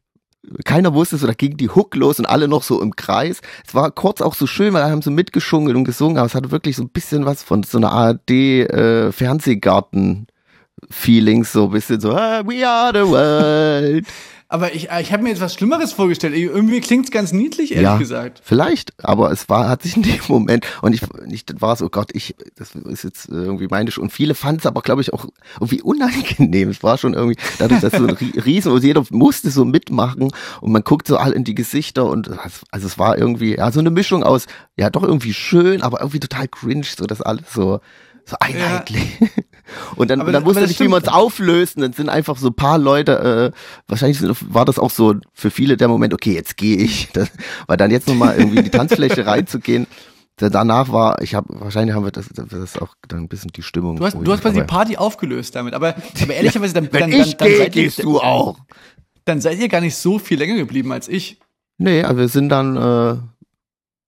keiner wusste so, da ging die Hook los und alle noch so im Kreis. Es war kurz auch so schön, weil alle haben so mitgeschunkelt und gesungen, aber es hatte wirklich so ein bisschen was von so einer ARD äh, Feelings, so ein bisschen so, ah, we are the world. Aber ich, ich habe mir jetzt was Schlimmeres vorgestellt. Irgendwie klingt's ganz niedlich, ehrlich ja, gesagt. vielleicht, aber es war, hat sich in dem Moment, und ich, ich war so, oh Gott, ich, das ist jetzt irgendwie meine Sch- und viele fanden es aber, glaube ich, auch irgendwie unangenehm. Es war schon irgendwie, dadurch, dass so ein Rie- Riesen, und jeder musste so mitmachen und man guckt so all in die Gesichter und, es- also es war irgendwie, ja, so eine Mischung aus, ja, doch irgendwie schön, aber irgendwie total cringe, so das alles so, so einheitlich. Und dann, Aber dann wusste nicht, wie man es auflöst. Und dann sind einfach so ein paar Leute, äh, wahrscheinlich war das auch so für viele der Moment, okay, jetzt gehe ich. Das, weil dann jetzt nochmal irgendwie in die Tanzfläche reinzugehen. da- Danach war, ich habe, wahrscheinlich haben wir das, das auch dann ein bisschen die Stimmung. Du hast, ruhig, du hast quasi die Party aufgelöst damit. Aber, aber ehrlicherweise, dann, Wenn dann, dann, ich dann, gehe, ihr, gehst du auch. dann seid ihr gar nicht so viel länger geblieben als ich. Nee, aber wir sind dann äh,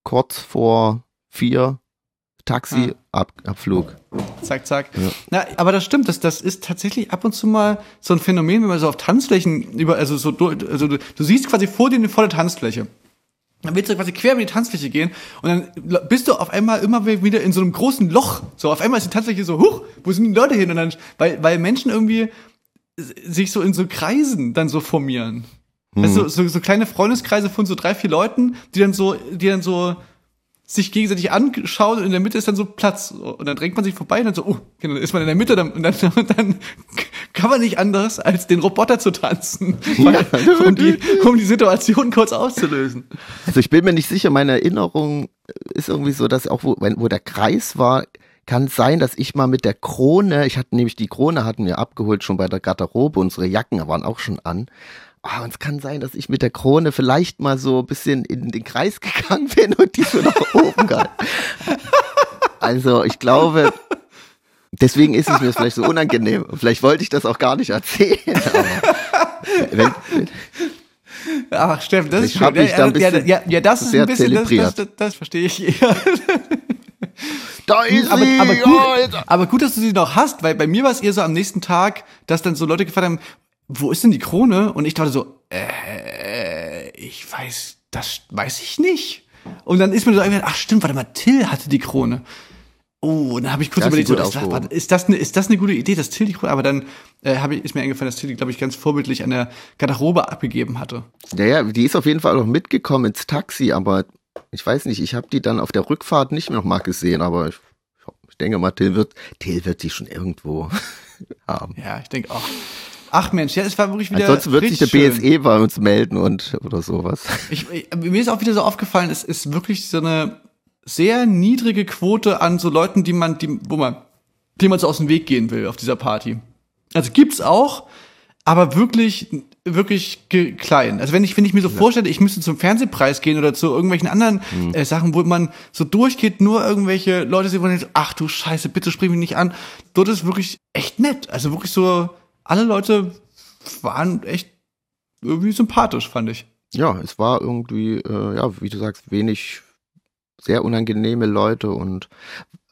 kurz vor vier Taxi, Ah. Ab, Zack, zack. Na, aber das stimmt, das, das ist tatsächlich ab und zu mal so ein Phänomen, wenn man so auf Tanzflächen über, also so, du- also du, du siehst quasi vor dir eine volle Tanzfläche. Dann willst du quasi quer über die Tanzfläche gehen und dann bist du auf einmal immer wieder in so einem großen Loch. So auf einmal ist die Tanzfläche so, huch, wo sind die Leute hin? Und dann, weil, weil Menschen irgendwie sich so in so Kreisen dann so formieren. Also so, so kleine Freundeskreise von so drei, vier Leuten, die dann so, die dann so sich gegenseitig anschauen und in der Mitte ist dann so Platz. Und dann drängt man sich vorbei und dann so, oh, okay, dann ist man in der Mitte dann, und dann, und dann kann man nicht anders, als den Roboter zu tanzen, weil, um, die, um die Situation kurz auszulösen. Also ich bin mir nicht sicher, meine Erinnerung ist irgendwie so, dass auch wo, wenn, wo der Kreis war, kann es sein, dass ich mal mit der Krone, ich hatte nämlich die Krone hatten wir abgeholt schon bei der Garderobe, unsere Jacken waren auch schon an. Ah, und es kann sein, dass ich mit der Krone vielleicht mal so ein bisschen in den Kreis gegangen bin und die so nach oben gehalten. Also ich glaube, deswegen ist es mir vielleicht so unangenehm. Vielleicht wollte ich das auch gar nicht erzählen. Aber wenn, Ach, Steffen, das ist Ich schön. mich da ein ja, bisschen ja, ja, das ist sehr ein bisschen, das, das, zelebriert. das, das verstehe ich eher. da ist aber, sie! aber, ja, gut, aber gut, dass du sie noch hast, weil bei mir war es eher so am nächsten Tag, dass dann so Leute gefragt haben, wo ist denn die Krone? Und ich dachte so, äh, ich weiß, das weiß ich nicht. Und dann ist mir so eingefallen, ach stimmt, warte mal, Till hatte die Krone. Oh, und dann habe ich kurz Das überlegt, so, ist, das, warte, ist, das eine, ist das eine gute Idee, dass Till die Krone, aber dann äh, hab ich, ist mir eingefallen, dass Till die, glaube ich, ganz vorbildlich an der Garderobe abgegeben hatte. Naja, die ist auf jeden Fall auch mitgekommen ins Taxi, aber ich weiß nicht, ich habe die dann auf der Rückfahrt nicht mehr noch mal gesehen, aber ich, ich denke mal, Till wird, Till wird die schon irgendwo haben. Ja, ich denke auch. Ach Mensch, ja, es war wirklich wieder. Ansonsten wird sich der richtig schön. BSE bei uns melden und oder sowas. Ich, ich, mir ist auch wieder so aufgefallen, es ist wirklich so eine sehr niedrige Quote an so Leuten, die man, die, wo man, die man so aus dem Weg gehen will auf dieser Party. Also gibt's auch, aber wirklich, wirklich klein. Also wenn ich, wenn ich mir so vorstelle, ich müsste zum Fernsehpreis gehen oder zu irgendwelchen anderen äh, Sachen, wo man so durchgeht, nur irgendwelche Leute sehen, wo man denkt, ach du Scheiße, bitte sprich mich nicht an. Dort ist wirklich echt nett. Also wirklich so, alle Leute waren echt irgendwie sympathisch, fand ich. Ja, es war irgendwie, äh, ja, wie du sagst, wenig sehr unangenehme Leute und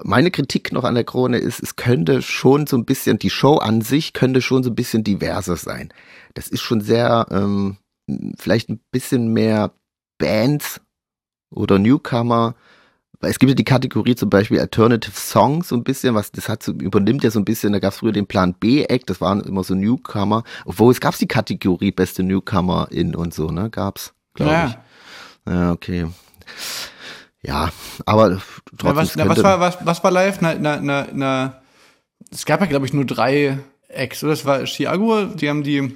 meine Kritik noch an der Krone ist, es könnte schon so ein bisschen, die Show an sich könnte schon so ein bisschen diverser sein. Das ist schon sehr, ähm, vielleicht ein bisschen mehr Bands oder Newcomer. Weil Es gibt ja die Kategorie zum Beispiel Alternative Songs so ein bisschen, was das hat so, übernimmt ja so ein bisschen, da gab es früher den Plan B-Act, das waren immer so Newcomer, obwohl es gab die Kategorie beste Newcomer in und so, ne? Gab's, glaube Ja. ich. Ja, okay. Ja, aber Na, trotzdem. was, es na, was, war, was, was war live? Na, na, na, na, es gab ja, glaube ich, nur drei Acts, oder? Das war Chiago, die haben die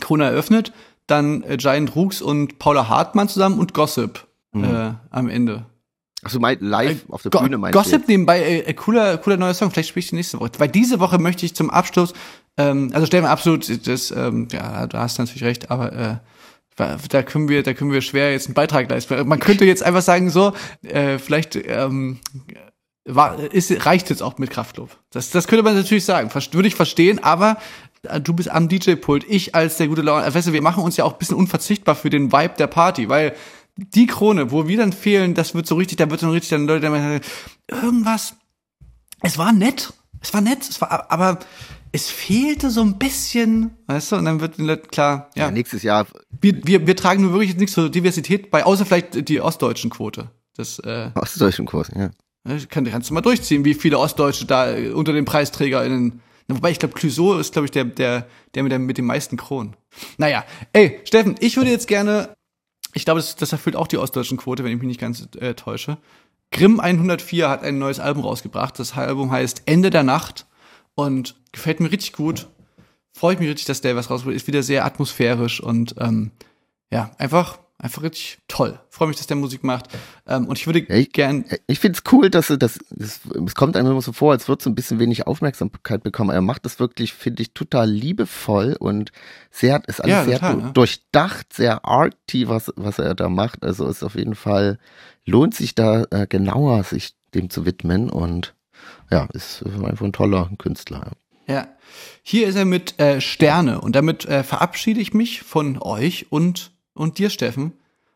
Krone eröffnet, dann äh, Giant Rooks und Paula Hartmann zusammen und Gossip äh, am Ende. Ach so, mein, live auf der Go Bühne meinst du Gossip jetzt? nebenbei, äh, äh, cooler, cooler neuer Song, vielleicht spiele ich die nächste Woche. Weil diese Woche möchte ich zum Abschluss, ähm, also stellen wir absolut, das, ähm, ja, da hast du natürlich recht, aber äh, da können wir, da können wir schwer jetzt einen Beitrag leisten. Man könnte jetzt einfach sagen, so, äh, vielleicht ähm, war, ist, reicht jetzt auch mit Kraftclub. Das, das könnte man natürlich sagen, würde ich verstehen, aber äh, du bist am DJ-Pult, ich als der gute Laune, weißt du, wir machen uns ja auch ein bisschen unverzichtbar für den Vibe der Party, weil die Krone, wo wir dann fehlen, das wird so richtig, da wird dann richtig dann Leute, dann irgendwas, es war nett, es war nett, es war, aber es fehlte so ein bisschen, weißt du, und dann wird den Leuten klar, ja, Ja, nächstes Jahr, wir, wir, wir tragen nur wirklich jetzt nichts zur Diversität bei, außer vielleicht die ostdeutschen Quote. Das äh, ostdeutschen Kurs, ja. kann, kannst du mal durchziehen, wie viele Ostdeutsche da äh, unter den PreisträgerInnen. Wobei, ich glaube, Clouseau ist, glaube ich, der, der, der mit, der mit den meisten Kronen. Naja, ey, Steffen, ich würde jetzt gerne, ich glaube, das, das erfüllt auch die ostdeutschen Quote, wenn ich mich nicht ganz äh, täusche. Grimm 104 hat ein neues Album rausgebracht. Das Album heißt Ende der Nacht und gefällt mir richtig gut. Freue ich mich richtig, dass der was rausbringt. Ist wieder sehr atmosphärisch und ähm, ja, einfach, einfach richtig toll. Freue mich, dass der Musik macht. Ähm, und ich würde Ja, ich- gern Ich finde es cool, dass er das, es kommt einem immer so vor, als würde so ein bisschen wenig Aufmerksamkeit bekommen. Er macht das wirklich, finde ich, total liebevoll und sehr, ist alles Ja, sehr total, du- ne? durchdacht, sehr arty, was, was er da macht. Also ist auf jeden Fall, lohnt sich da äh, genauer, sich dem zu widmen und ja, ist einfach ein toller Künstler. Ja. Hier ist er mit äh, Sterne und damit äh, verabschiede ich mich von euch und und dir, Steffen.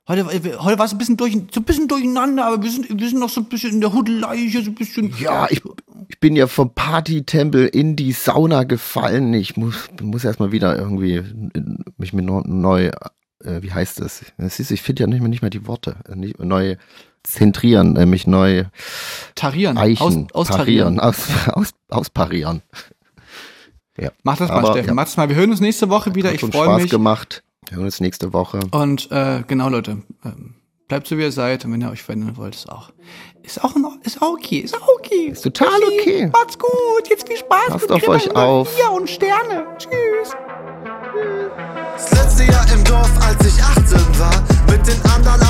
Heute, heute war es ein bisschen durch, so ein bisschen durcheinander, aber wir sind, wir sind noch so ein bisschen in der Hudelei hier, so ein bisschen. Ja, ich, Ich bin ja vom Partytempel in die Sauna gefallen. Ich muss, muss erstmal wieder irgendwie mich mit neu, äh, wie heißt das? Siehst du, ich finde ja nicht mehr, nicht mehr die Worte. Äh, nicht, neu zentrieren, nämlich neu Tarieren, Eichen, aus, parieren, aus, aus, ausparieren. Ja. Mach das mal, Aber, Steffen. ja. Mach das mal. Wir hören uns nächste Woche wieder. Hat Ich freue Spaß mich. gemacht. Wir hören uns nächste Woche. Und äh, genau, Leute, ähm, bleibt so wie ihr seid. Und wenn ihr euch verändern wollt, ist auch, ist auch, in, Or- ist auch okay, ist auch okay. Ist total okay. Macht's gut. Jetzt viel Spaß. Passt mit auf euch auf. Bier und Sterne. Tschüss. Das letzte Jahr im Dorf, als ich 18 war. Mit den anderen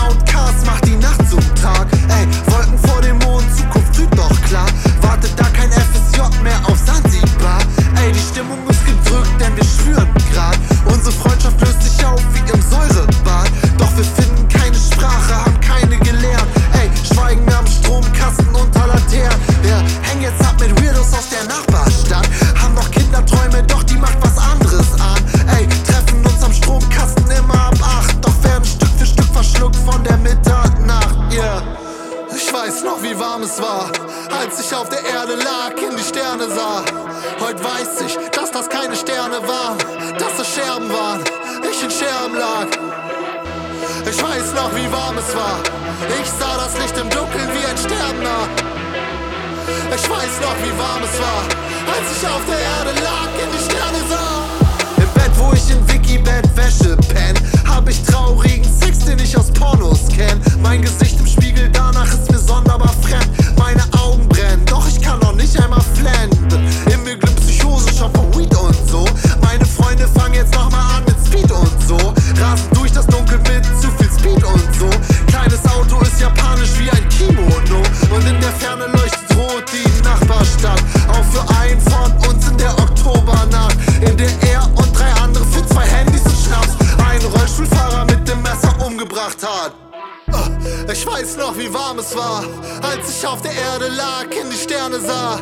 war, als ich auf der Erde lag, in die Sterne sah.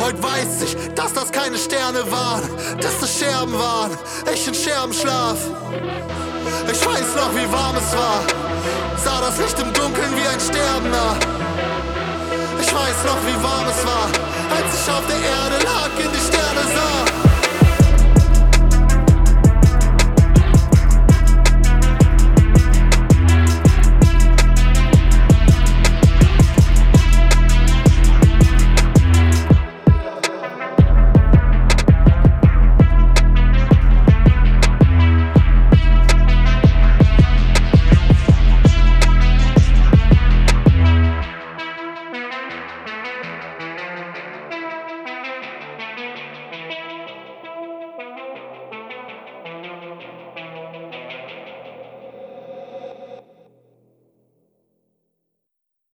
Heute weiß ich, dass das keine Sterne waren, dass das Scherben waren, ich in Scherbenschlaf. Ich weiß noch, wie warm es war, sah das Licht im Dunkeln wie ein Sterbender. Ich weiß noch, wie warm es war, als ich auf der